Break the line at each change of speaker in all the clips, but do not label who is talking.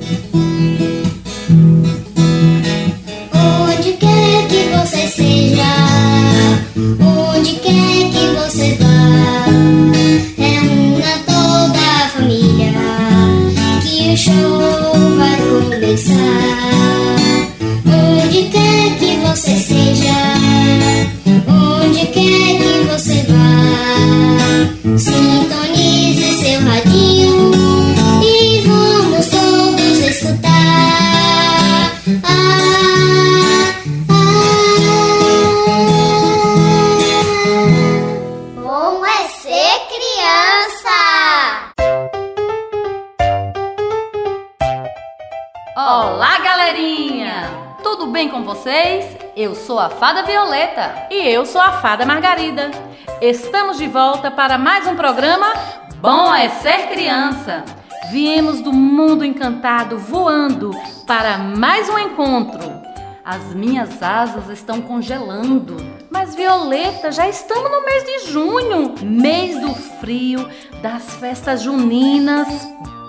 a Fada Violeta.
Eu sou a Fada Margarida. Estamos de volta para mais um programa Bom é Ser Criança. Viemos do mundo encantado voando para mais um encontro. As minhas asas estão congelando. Mas Violeta, já estamos no mês de junho, mês do frio, das festas juninas.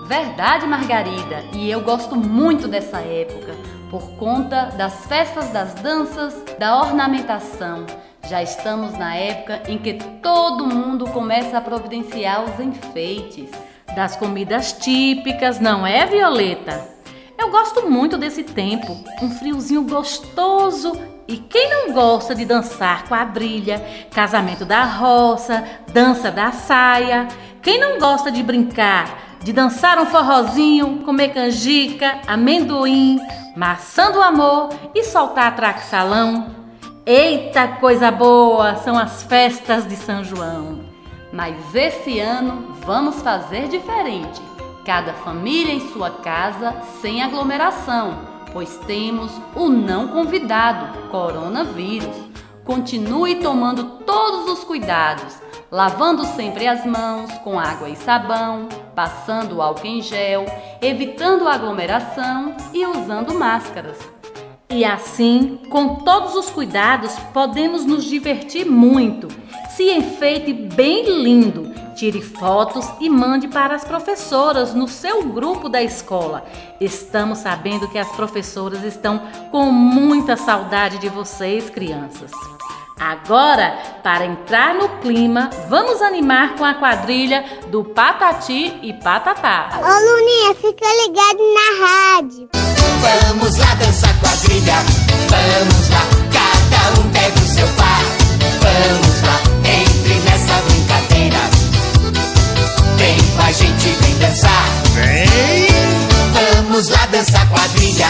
Verdade, Margarida, e eu gosto muito dessa época por conta das festas das danças, da ornamentação. Já estamos na época em que todo mundo começa a providenciar os enfeites.
Das comidas típicas, não é, Violeta? Eu gosto muito desse tempo, um friozinho gostoso. E quem não gosta de dançar quadrilha, casamento da roça, dança da saia? Quem não gosta de brincar, de dançar um forrozinho, comer canjica, amendoim, maçã do amor e soltar traque-salão. Eita coisa boa, são as festas de São João.
Mas esse ano vamos fazer diferente. Cada família em sua casa, sem aglomeração, pois temos o não convidado, coronavírus. Continue tomando todos os cuidados, lavando sempre as mãos com água e sabão, passando álcool em gel, evitando aglomeração e usando máscaras.
E assim, com todos os cuidados, podemos nos divertir muito. Se enfeite bem lindo, tire fotos e mande para as professoras no seu grupo da escola. Estamos sabendo que as professoras estão com muita saudade de vocês, crianças. Agora, para entrar no clima, vamos animar com a quadrilha do Patati e Patatá.
Ô Luninha, fica ligado na rádio.
Vamos lá dançar quadrilha, vamos lá, cada um pega o seu par. Vamos lá, entre nessa brincadeira. Vem com a gente, vem dançar. Vem! Vamos lá dançar quadrilha,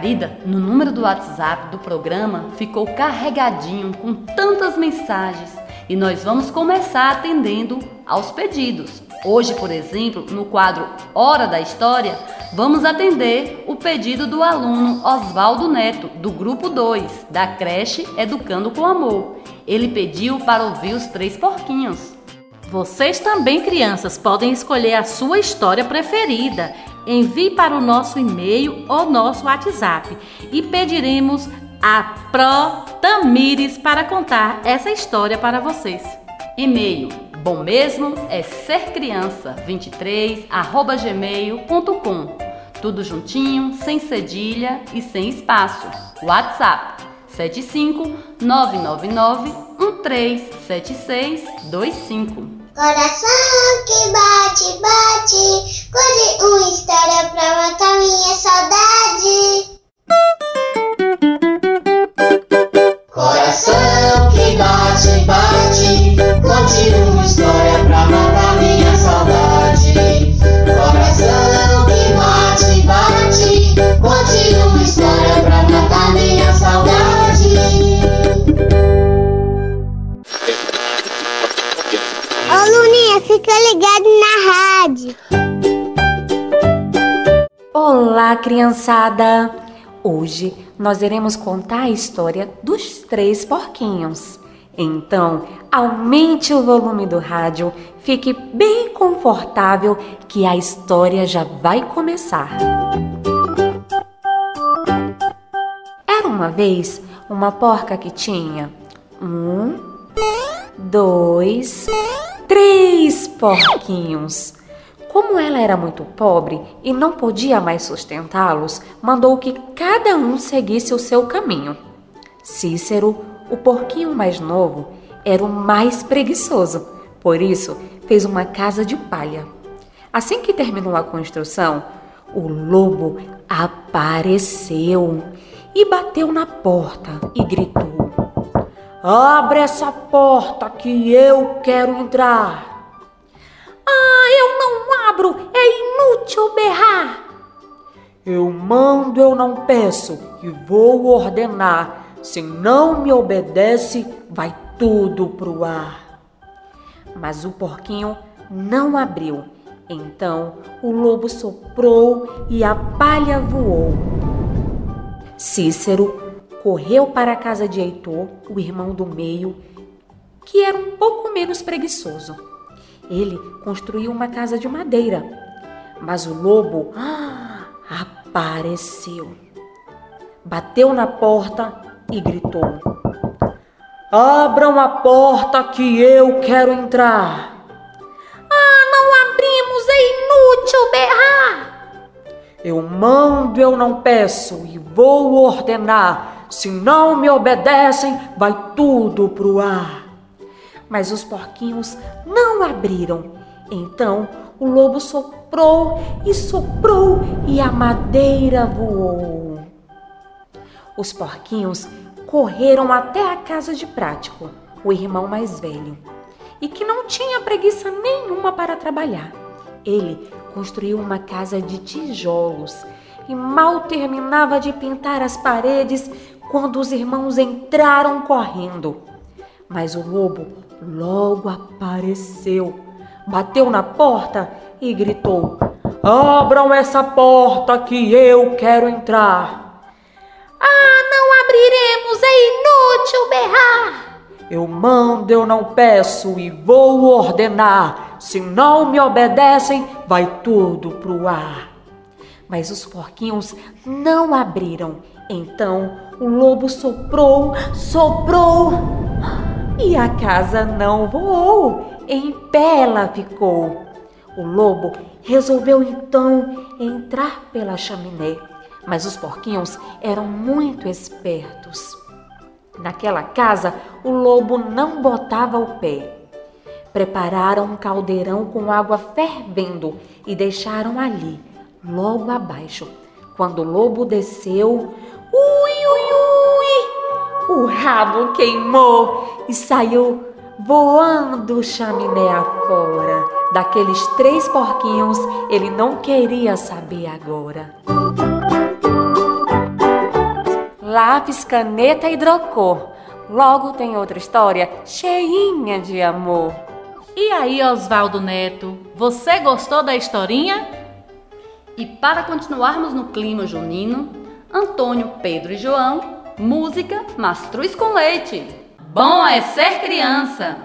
Margarida, no número do WhatsApp do programa, ficou carregadinho com tantas mensagens e nós vamos começar atendendo aos pedidos. Hoje, por exemplo, no quadro Hora da História, vamos atender o pedido do aluno Oswaldo Neto, do grupo 2, da creche Educando com Amor. Ele pediu para ouvir os três porquinhos.
Vocês também, crianças, podem escolher a sua história preferida. Envie para o nosso e-mail ou nosso WhatsApp e pediremos a Pro Tamires para contar essa história para vocês.
E-mail bom mesmo é ser criança 23 arroba gmail.com tudo juntinho, sem cedilha e sem espaço. WhatsApp 75 999 137625.
Coração que bate, bate, conte uma história pra matar minha saudade.
Olá, criançada! Hoje nós iremos contar a história dos três porquinhos. Então, aumente o volume do rádio, fique bem confortável que a história já vai começar. Era uma vez uma porca que tinha um, dois, três porquinhos. Como ela era muito pobre e não podia mais sustentá-los, mandou que cada um seguisse o seu caminho. Cícero, o porquinho mais novo, era o mais preguiçoso, por isso fez uma casa de palha. Assim que terminou a construção, o lobo apareceu e bateu na porta e gritou: Abre essa porta que eu quero entrar. Ah, eu não abro, é inútil berrar. Eu mando, eu não peço e vou ordenar. Se não me obedece, vai tudo pro ar. Mas o porquinho não abriu. Então o lobo soprou e a palha voou. Cícero correu para a casa de Heitor, o irmão do meio, que era um pouco menos preguiçoso. Ele construiu uma casa de madeira, mas o lobo ah, apareceu. Bateu na porta e gritou: Abram a porta que eu quero entrar.
Ah, não abrimos, é inútil berrar.
Eu mando, eu não peço e vou ordenar. Se não me obedecem, vai tudo pro ar. Mas os porquinhos não abriram. Então o lobo soprou e soprou e a madeira voou. Os porquinhos correram até a casa de Prático, o irmão mais velho, e que não tinha preguiça nenhuma para trabalhar. Ele construiu uma casa de tijolos e mal terminava de pintar as paredes quando os irmãos entraram correndo. Mas o lobo logo apareceu, bateu na porta e gritou: Abram essa porta que eu quero entrar.
Ah, não abriremos, é inútil berrar.
Eu mando, eu não peço e vou ordenar. Se não me obedecem, vai tudo pro ar. Mas os porquinhos não abriram. Então o lobo soprou, soprou e a casa não voou. Em pé ela ficou. O lobo resolveu então entrar pela chaminé, mas os porquinhos eram muito espertos. Naquela casa, o lobo não botava o pé. Prepararam um caldeirão com água fervendo e deixaram ali, logo abaixo. Quando o lobo desceu, ui, o rabo queimou e saiu voando chaminé afora. Daqueles três porquinhos, ele não queria saber agora. lápis, caneta e hidrocor. Logo tem outra história cheinha de amor.
E aí, Oswaldo Neto, você gostou da historinha?
E para continuarmos no clima junino, Antônio, Pedro e João, música Mastruz com Leite. Bom é ser criança!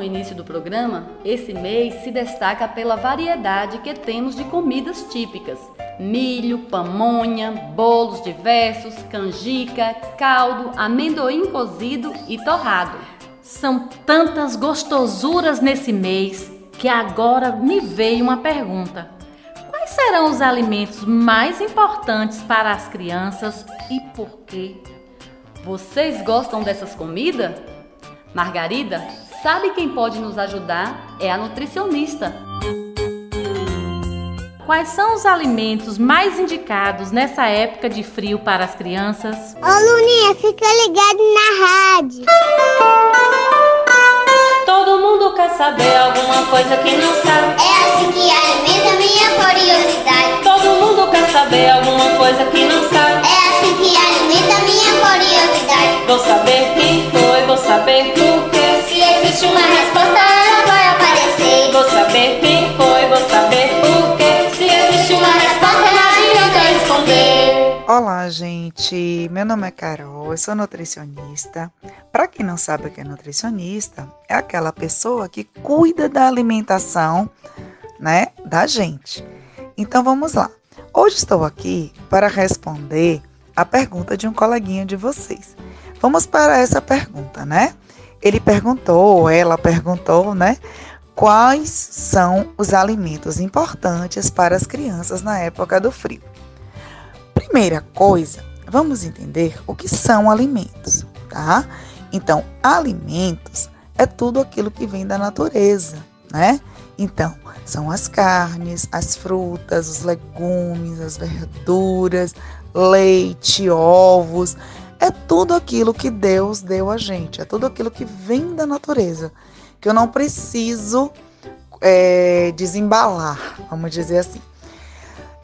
No início do programa, esse mês se destaca pela variedade que temos de comidas típicas: milho, pamonha, bolos diversos, canjica, caldo, amendoim cozido e torrado.
São tantas gostosuras nesse mês que agora me veio uma pergunta. Quais serão os alimentos mais importantes para as crianças e por quê?
Vocês gostam dessas comidas? Margarida, sabe quem pode nos ajudar? É a nutricionista.
Quais são os alimentos mais indicados nessa época de frio para as crianças?
Ô Luninha, fica ligado na rádio.
Todo mundo quer saber alguma coisa que não sabe.
É assim que alimenta minha curiosidade.
Todo mundo quer saber alguma coisa que não sabe.
É assim que alimenta minha curiosidade.
Vou saber quem foi, vou saber por
existe uma resposta, ela vai aparecer.
Vou saber quem foi, vou saber por quê. Se existe
Olá, gente. Meu nome é Carol, eu sou nutricionista. Para quem não sabe o que é nutricionista, é aquela pessoa que cuida da alimentação, né, da gente. Então vamos lá. Hoje estou aqui para responder a pergunta de um coleguinha de vocês. Vamos para essa pergunta, né? Ele perguntou, ela perguntou, né? Quais são os alimentos importantes para as crianças na época do frio? Primeira coisa, vamos entender o que são alimentos, tá? Então, alimentos é tudo aquilo que vem da natureza, né? Então, são as carnes, as frutas, os legumes, as verduras, leite, ovos, é tudo aquilo que Deus deu a gente, é tudo aquilo que vem da natureza, que eu não preciso é, desembalar, vamos dizer assim.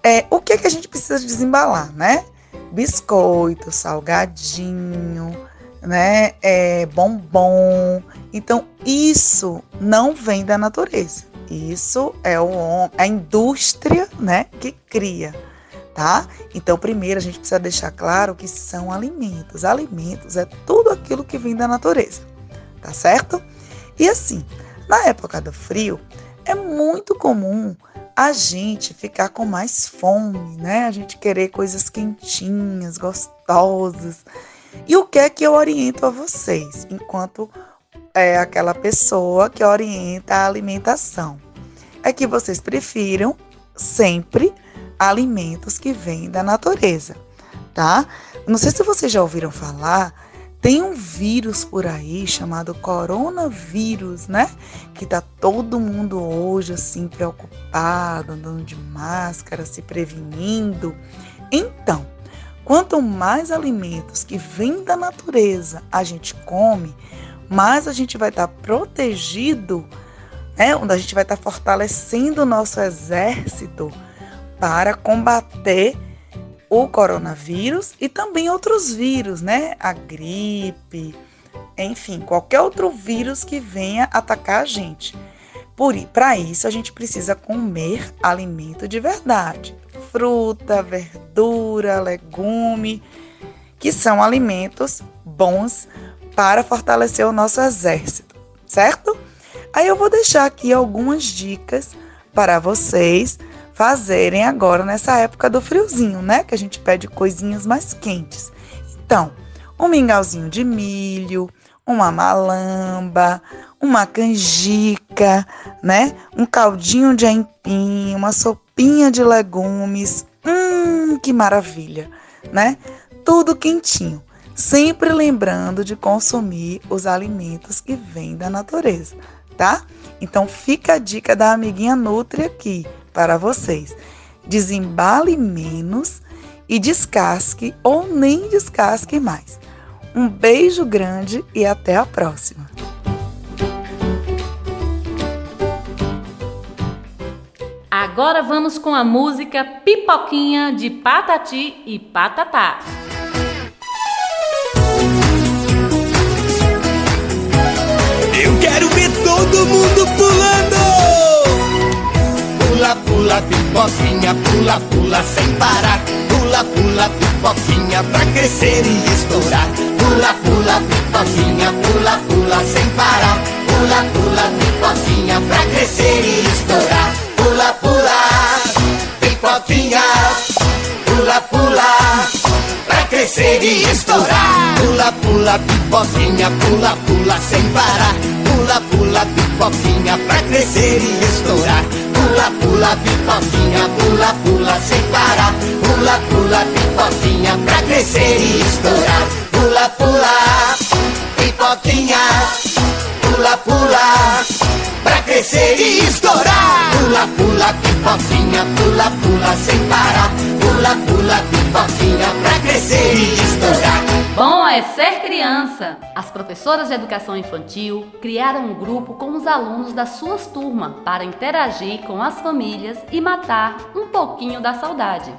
É, o que, é que a gente precisa desembalar, né? Biscoito, salgadinho, né? É, bombom. Então, isso não vem da natureza. Isso é o, a indústria, né, que cria, tá? Então, primeiro a gente precisa deixar claro que são alimentos. Alimentos é tudo aquilo que vem da natureza, tá certo? E assim, na época do frio, é muito comum a gente ficar com mais fome, né? A gente querer coisas quentinhas, gostosas. E o que é que eu oriento a vocês, enquanto é aquela pessoa que orienta a alimentação? É que vocês prefiram sempre alimentos que vêm da natureza, tá? Não sei se vocês já ouviram falar tem um vírus por aí chamado coronavírus, né? Que tá todo mundo hoje assim preocupado, andando de máscara, se prevenindo. Então, quanto mais alimentos que vêm da natureza a gente come, mais a gente vai estar tá protegido, né? Onde a gente vai estar tá fortalecendo o nosso exército para combater o coronavírus e também outros vírus, né? A gripe, enfim, qualquer outro vírus que venha atacar a gente. Para isso, a gente precisa comer alimento de verdade: fruta, verdura, legume, que são alimentos bons para fortalecer o nosso exército, certo? Aí eu vou deixar aqui algumas dicas para vocês fazerem agora nessa época do friozinho, né? Que a gente pede coisinhas mais quentes. Então, um mingauzinho de milho, uma malamba, uma canjica, né? Um caldinho de aipim, uma sopinha de legumes. Hum, que maravilha, né? Tudo quentinho. Sempre lembrando de consumir os alimentos que vêm da natureza, tá? Então fica a dica da amiguinha Nutri aqui para vocês. Desembale menos e descasque ou nem descasque mais. Um beijo grande e até a próxima!
Agora vamos com a música Pipoquinha de Patati e Patatá.
Eu quero ver todo mundo pulando! Pula, pula, pipoquinha, pula, pula sem parar. Pula, pula, pipoquinha pra crescer e estourar. Pula, pula, pipoquinha, pula, pula sem parar. Pula, pula, pipoquinha pra crescer e estourar. Pula, pula, pipoquinha, pula, pula pra crescer e estourar. Pula, pula, pipoquinha, pula, pula sem parar. Pula, pula, pipoquinha pra crescer e estourar. Pula, pula, pipoquinha, pula, pula sem parar. Pula, pula, pipoquinha pra crescer e estourar. Pula, pula, pipoquinha, pula, pula pra crescer e estourar. Pula, pula, pipoquinha, pula, pula sem parar. Pula, pula, pipoquinha pra crescer e estourar.
É ser criança! As professoras de educação infantil criaram um grupo com os alunos das suas turmas para interagir com as famílias e matar um pouquinho da saudade.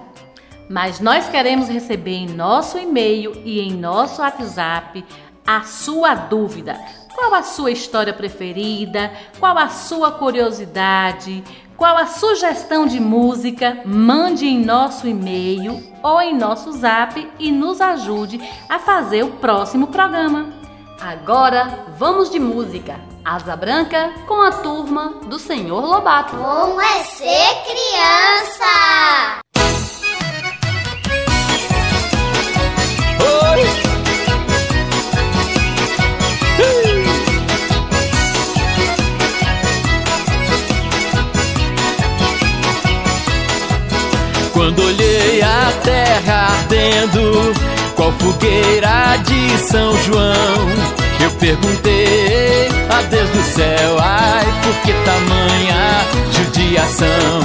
Mas nós queremos receber em nosso e-mail e em nosso WhatsApp a sua dúvida. Qual a sua história preferida? Qual a sua curiosidade? Qual a sugestão de música? Mande em nosso e-mail ou em nosso zap e nos ajude a fazer o próximo programa.
Agora vamos de música. Asa Branca com a turma do Senhor Lobato.
Como é ser criança?
Quando olhei a terra ardendo, qual fogueira de São João? Eu perguntei a Deus do céu, ai, por que tamanha judiação?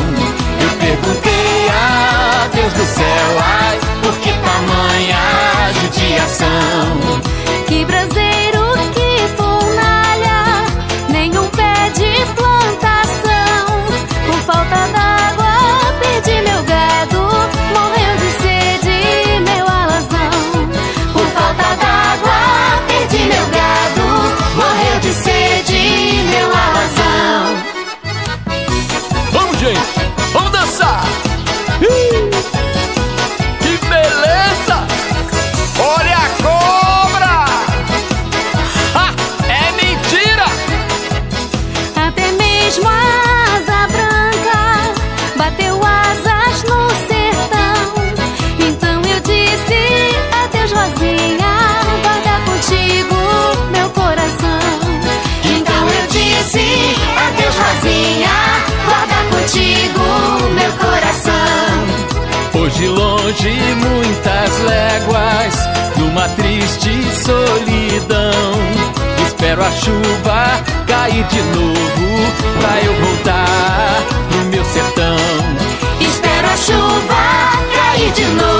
Eu perguntei a Deus do céu, ai, por que tamanha judiação?
Que braseiro, morreu de sede meu alazão.
Longe muitas léguas, numa triste solidão. Espero a chuva cair de novo, pra eu voltar pro meu sertão.
Espero a chuva cair de novo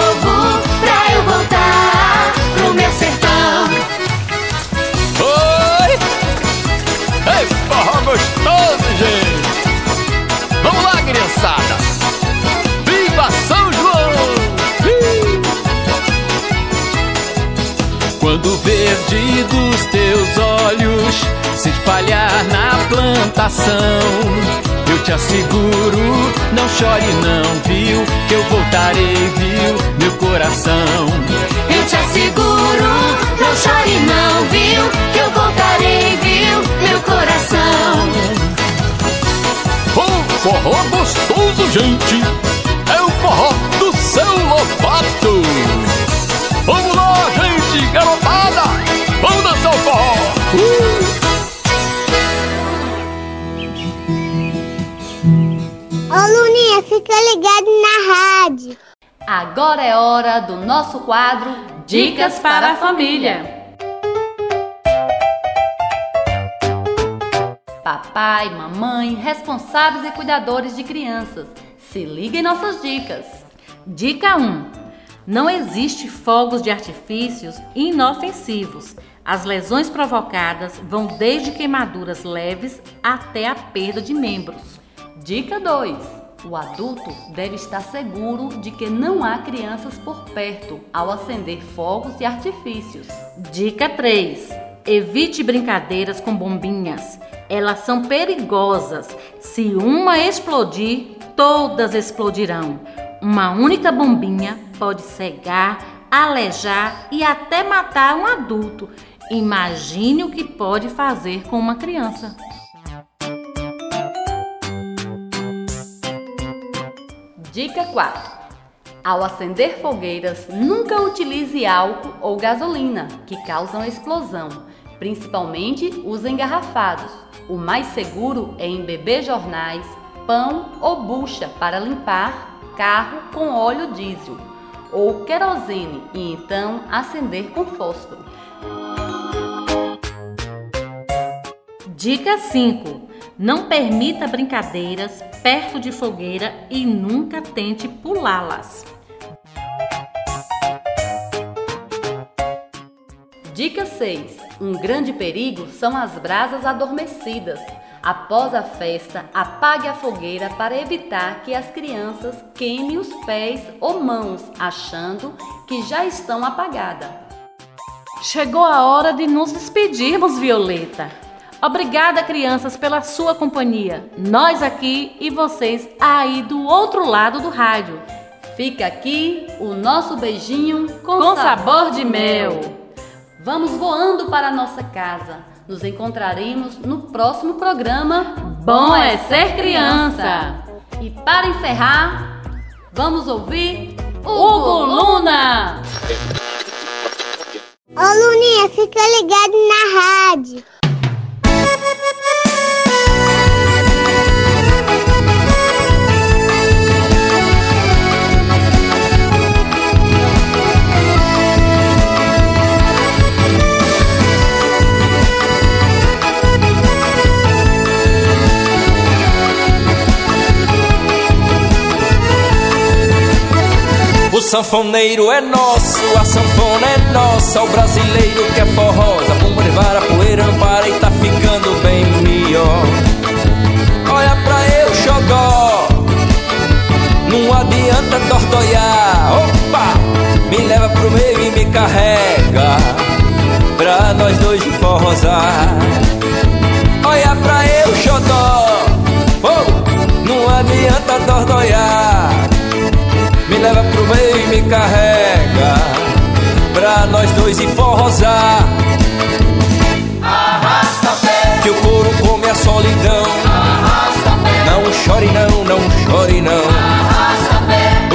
se espalhar na plantação, eu te asseguro, não chore não, viu? Que eu voltarei, viu? Meu coração.
Eu te asseguro, não chore não, viu? Que eu voltarei, viu? Meu coração.
Um forró gostoso, gente! É o forró
fica ligado na rádio.
Agora é hora do nosso quadro
Dicas para a família.
Papai, mamãe, responsáveis e cuidadores de crianças. Se liga em nossas dicas.
Dica 1. Não existe fogos de artifícios inofensivos. As lesões provocadas vão desde queimaduras leves até a perda de membros.
Dica 2. O adulto deve estar seguro de que não há crianças por perto ao acender fogos e artifícios.
Dica 3. Evite brincadeiras com bombinhas. Elas são perigosas. Se uma explodir, todas explodirão. Uma única bombinha pode cegar, alejar e até matar um adulto. Imagine o que pode fazer com uma criança.
Dica 4. Ao acender fogueiras, nunca utilize álcool ou gasolina, que causam explosão, principalmente os engarrafados. O mais seguro é embeber jornais, pão ou bucha para limpar carro com óleo diesel ou querosene e então acender com fósforo.
Dica 5. Não permita brincadeiras perto de fogueira e nunca tente pulá-las.
Dica 6. Um grande perigo são as brasas adormecidas. Após a festa, apague a fogueira para evitar que as crianças queimem os pés ou mãos, achando que já estão apagadas.
Chegou a hora de nos despedirmos, Violeta. Obrigada, crianças, pela sua companhia. Nós aqui e vocês aí do outro lado do rádio.
Fica aqui o nosso beijinho com,
Com sabor de mel.
Vamos voando para a nossa casa. Nos encontraremos no próximo programa
Bom é ser criança.
E para encerrar, vamos ouvir
Hugo Luna.
Ô Luninha, fica ligado na rádio.
O sanfoneiro é nosso, a sanfona é nossa. O brasileiro que é forrosa, bumba de vara, poeira Opa, me leva pro meio e me carrega, pra nós dois forrosar. Olha pra eu, xodó, oh, não adianta tordoiar. Me leva pro meio e me carrega Pra nós dois e forrosar
Arrasta pé,
Que o couro come a solidão. Não chore não, não chore não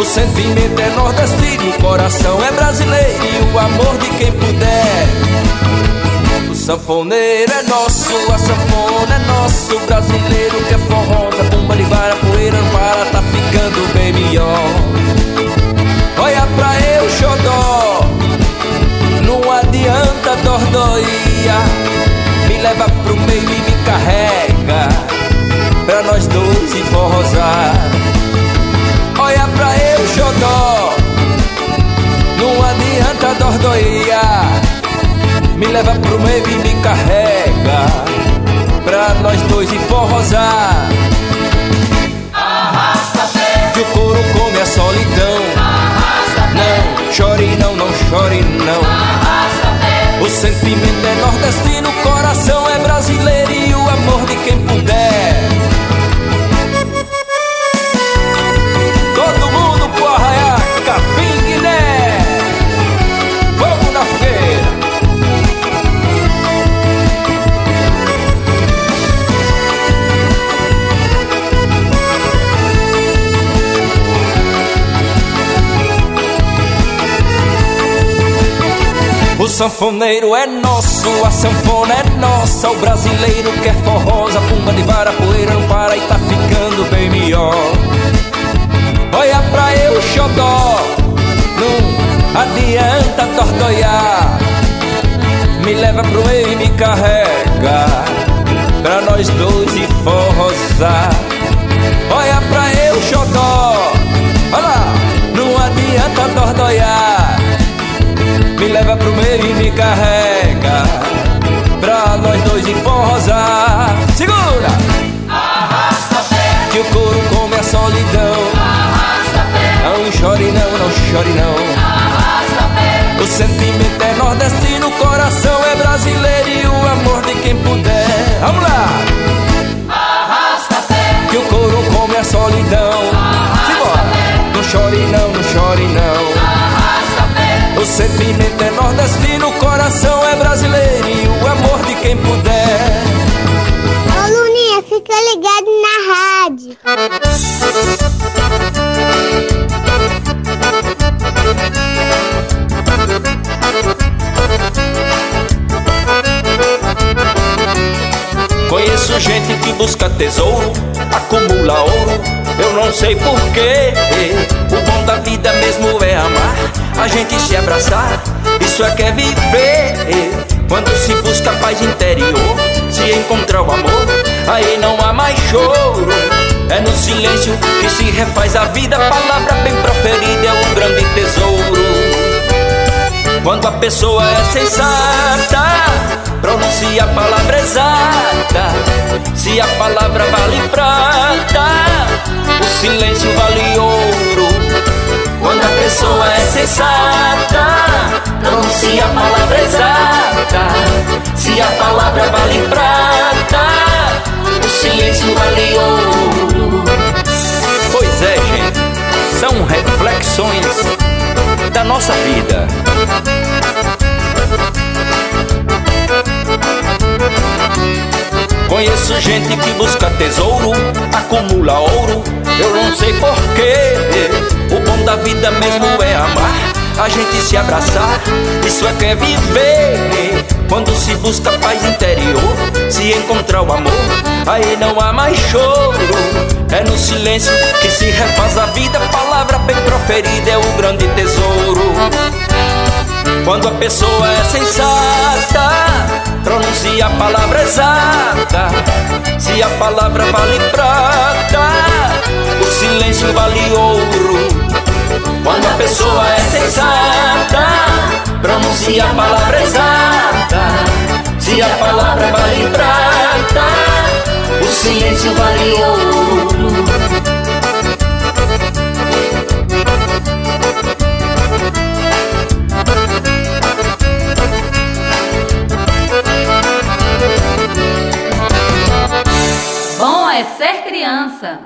sentimento é nordestino, o coração é brasileiro E o amor de quem puder. O sanfoneiro é nosso, a sanfona é nosso O brasileiro que é forrosa, bomba de vara, poeira para Tá ficando bem melhor. Olha pra eu, xodó Não adianta dordoia Me leva pro meio e me carrega Pra nós dois e forrosar xodó Não adianta dordoia Me leva pro meio e me carrega. Pra nós dois e forrosar
Arrasta pé,
Que o couro come a solidão.
Arrasta pé,
Não chore não, não chore não.
Arrasta
sanfoneiro é nosso, a sanfona é nossa. O brasileiro quer forrosa, pumba de vara, poeira não para e tá ficando bem melhor. Olha pra eu, xodó, não adianta tordoiar. Me leva pro meio e me carrega, pra nós dois e forrosar. Olha pra eu, xodó, olha lá, não adianta tordoiar. Leva pro meio e me carrega Pra nós dois e forrosar Segura!
Arrasta pé,
Que o couro come a solidão.
Arrasta pé,
Não chore não, não chore não.
Arrasta pé.
O sentimento é nordestino, o coração é brasileiro E o amor de quem puder. Vamos lá!
Arrasta pé,
Que o couro come a solidão. Simbora! Não chore não, Sentimento é nordestino, o coração é brasileiro E o amor de quem puder
Ô Luninha, fica ligado na rádio.
Conheço gente que busca tesouro, acumula ouro, eu não sei porquê. O a gente se abraçar, isso é que é viver. Quando se busca paz interior, se encontra o amor, aí não há mais choro. É no silêncio que se refaz a vida, palavra bem proferida é um grande tesouro. Quando a pessoa é sensata, pronuncia a palavra exata. Se a palavra vale prata, o silêncio vale ouro. Quando a pessoa é sensata, pronuncia a palavra exata. Se a palavra vale prata, o silêncio vale ouro. Pois é, gente, são reflexões da nossa vida. Conheço gente que busca tesouro, acumula ouro. Eu não sei porquê a gente se abraçar, isso é que é viver. Quando se busca paz interior, se encontrar o amor, aí não há mais choro. É no silêncio que se refaz a vida, palavra bem proferida é o grande tesouro. Quando a pessoa é sensata, pronuncia a palavra exata. Se a palavra vale prata, o silêncio vale ouro. Quando a pessoa é sensata, pronuncia a palavra exata. Se a palavra vale prata, o silêncio vale ouro.
Bom é ser criança.